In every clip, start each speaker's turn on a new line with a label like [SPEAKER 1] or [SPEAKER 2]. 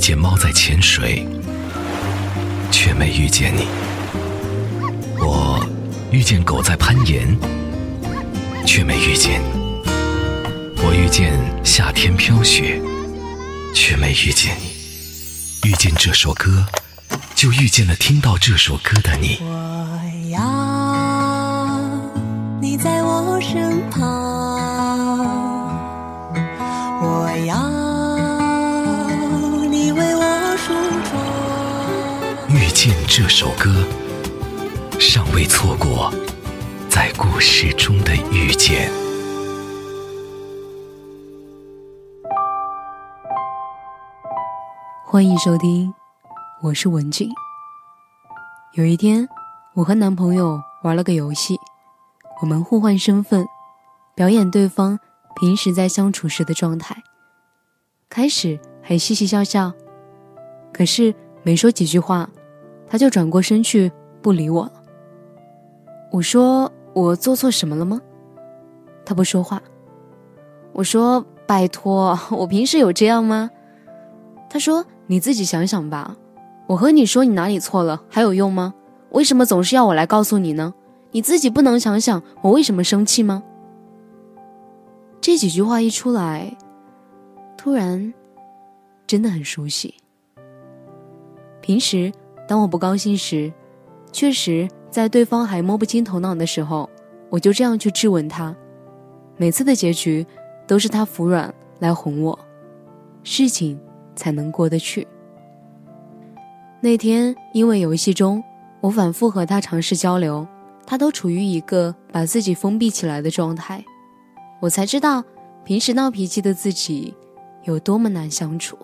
[SPEAKER 1] 见猫在潜水，却没遇见你；我遇见狗在攀岩，却没遇见你；我遇见夏天飘雪，却没遇见你。遇见这首歌，就遇见了听到这首歌的你。
[SPEAKER 2] 我要你在我身旁，
[SPEAKER 1] 这首歌，尚未错过在故事中的遇见。
[SPEAKER 3] 欢迎收听，我是文静。有一天，我和男朋友玩了个游戏，我们互换身份，表演对方平时在相处时的状态。开始还嘻嘻笑笑，可是没说几句话，他就转过身去不理我了。我说：“我做错什么了吗？”他不说话。我说：“拜托，我平时有这样吗？”他说。你自己想想吧，我和你说你哪里错了还有用吗？为什么总是要我来告诉你呢？你自己不能想想我为什么生气吗？这几句话一出来，突然真的很熟悉。平时当我不高兴时，确实在对方还摸不清头脑的时候，我就这样去质问他，每次的结局都是他服软来哄我，事情。才能过得去。那天因为游戏中，我反复和他尝试交流，他都处于一个把自己封闭起来的状态，我才知道平时闹脾气的自己有多么难相处。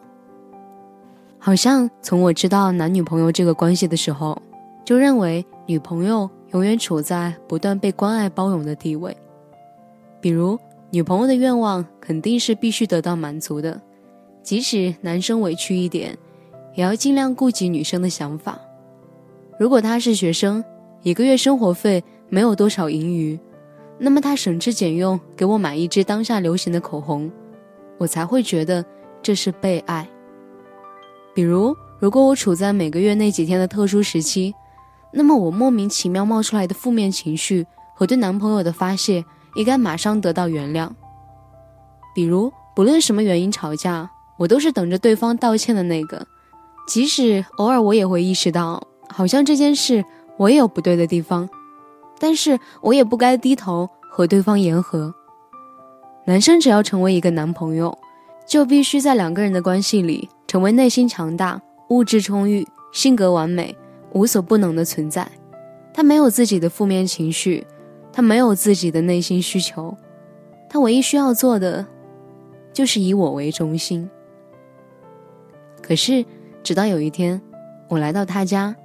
[SPEAKER 3] 好像从我知道男女朋友这个关系的时候，就认为女朋友永远处在不断被关爱包容的地位，比如女朋友的愿望肯定是必须得到满足的。即使男生委屈一点，也要尽量顾及女生的想法。如果他是学生，一个月生活费没有多少盈余，那么他省吃俭用给我买一支当下流行的口红，我才会觉得这是被爱。比如，如果我处在每个月那几天的特殊时期，那么我莫名其妙冒出来的负面情绪和对男朋友的发泄，也该马上得到原谅。比如，不论什么原因吵架。我都是等着对方道歉的那个，即使偶尔我也会意识到，好像这件事我也有不对的地方，但是我也不该低头和对方言和。男生只要成为一个男朋友，就必须在两个人的关系里成为内心强大、物质充裕、性格完美、无所不能的存在。他没有自己的负面情绪，他没有自己的内心需求，他唯一需要做的，就是以我为中心。可是，直到有一天，我来到他家，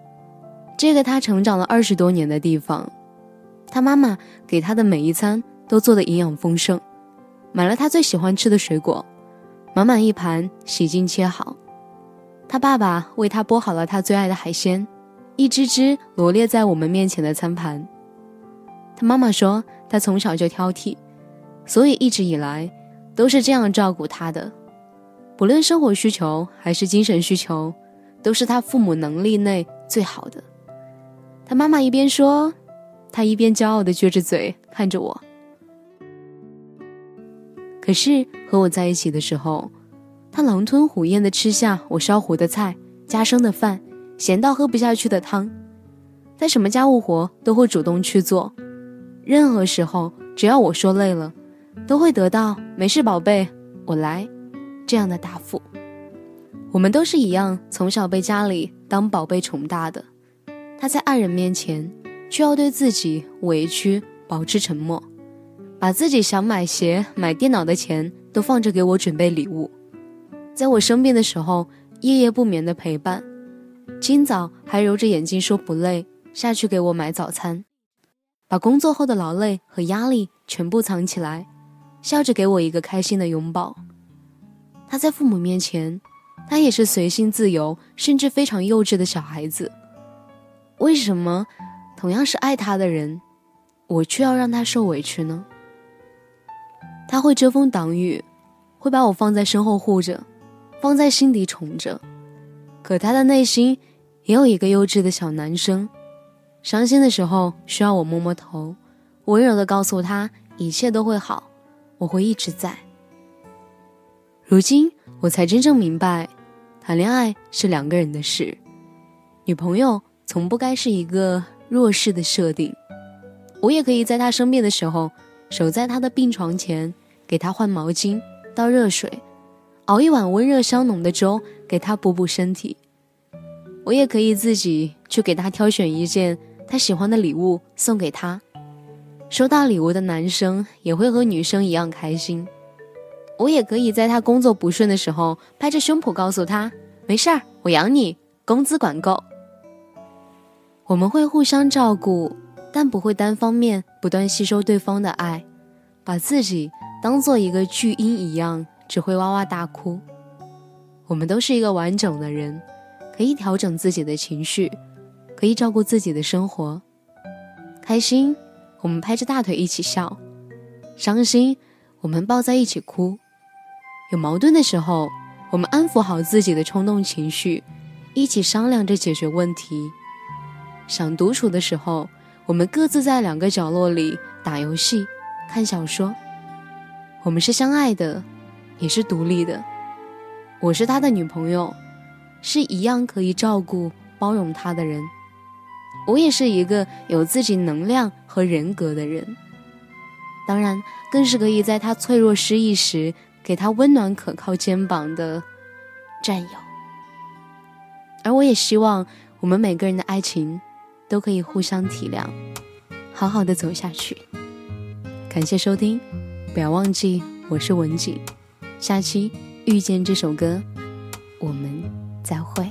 [SPEAKER 3] 这个他成长了二十多年的地方，他妈妈给他的每一餐都做的营养丰盛，买了他最喜欢吃的水果，满满一盘，洗净切好。他爸爸为他剥好了他最爱的海鲜，一只只罗列在我们面前的餐盘。他妈妈说，他从小就挑剔，所以一直以来都是这样照顾他的。不论生活需求还是精神需求，都是他父母能力内最好的。他妈妈一边说，他一边骄傲的撅着嘴看着我。可是和我在一起的时候，他狼吞虎咽的吃下我烧糊的菜、加生的饭、咸到喝不下去的汤，在什么家务活都会主动去做。任何时候，只要我说累了，都会得到“没事，宝贝，我来”。这样的答复，我们都是一样，从小被家里当宝贝宠大的。他在爱人面前，却要对自己委屈，保持沉默，把自己想买鞋、买电脑的钱都放着给我准备礼物，在我生病的时候，夜夜不眠的陪伴，今早还揉着眼睛说不累，下去给我买早餐，把工作后的劳累和压力全部藏起来，笑着给我一个开心的拥抱。他在父母面前，他也是随性自由，甚至非常幼稚的小孩子。为什么同样是爱他的人，我却要让他受委屈呢？他会遮风挡雨，会把我放在身后护着，放在心底宠着，可他的内心也有一个幼稚的小男生，伤心的时候需要我摸摸头，温柔的告诉他一切都会好，我会一直在。如今我才真正明白，谈恋爱是两个人的事，女朋友从不该是一个弱势的设定。我也可以在他生病的时候，守在他的病床前，给他换毛巾、倒热水，熬一碗温热香浓的粥给他补补身体。我也可以自己去给他挑选一件他喜欢的礼物送给他。收到礼物的男生也会和女生一样开心。我也可以在他工作不顺的时候，拍着胸脯告诉他：“没事儿，我养你，工资管够。”我们会互相照顾，但不会单方面不断吸收对方的爱，把自己当做一个巨婴一样，只会哇哇大哭。我们都是一个完整的人，可以调整自己的情绪，可以照顾自己的生活。开心，我们拍着大腿一起笑；伤心，我们抱在一起哭。有矛盾的时候，我们安抚好自己的冲动情绪，一起商量着解决问题。想独处的时候，我们各自在两个角落里打游戏、看小说。我们是相爱的，也是独立的。我是他的女朋友，是一样可以照顾、包容他的人。我也是一个有自己能量和人格的人，当然，更是可以在他脆弱失意时。给他温暖可靠肩膀的战友，而我也希望我们每个人的爱情都可以互相体谅，好好的走下去。感谢收听，不要忘记我是文景，下期遇见这首歌，我们再会。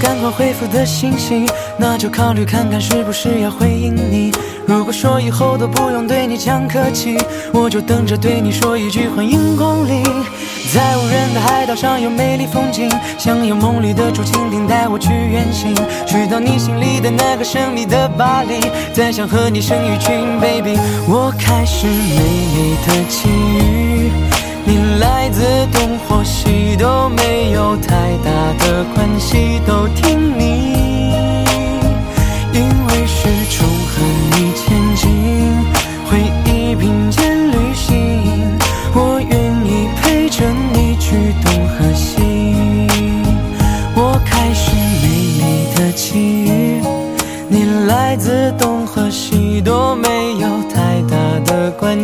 [SPEAKER 4] 赶快回复的信息，那就考虑看看是不是要回应你。如果说以后都不用对你讲客气，我就等着对你说一句欢迎光临。在无人的海岛上有美丽风景，想有梦里的竹蜻蜓带我去远行，去到你心里的那个神秘的巴黎，再想和你生一群 baby。我开始美丽的际遇。你来自东或西都没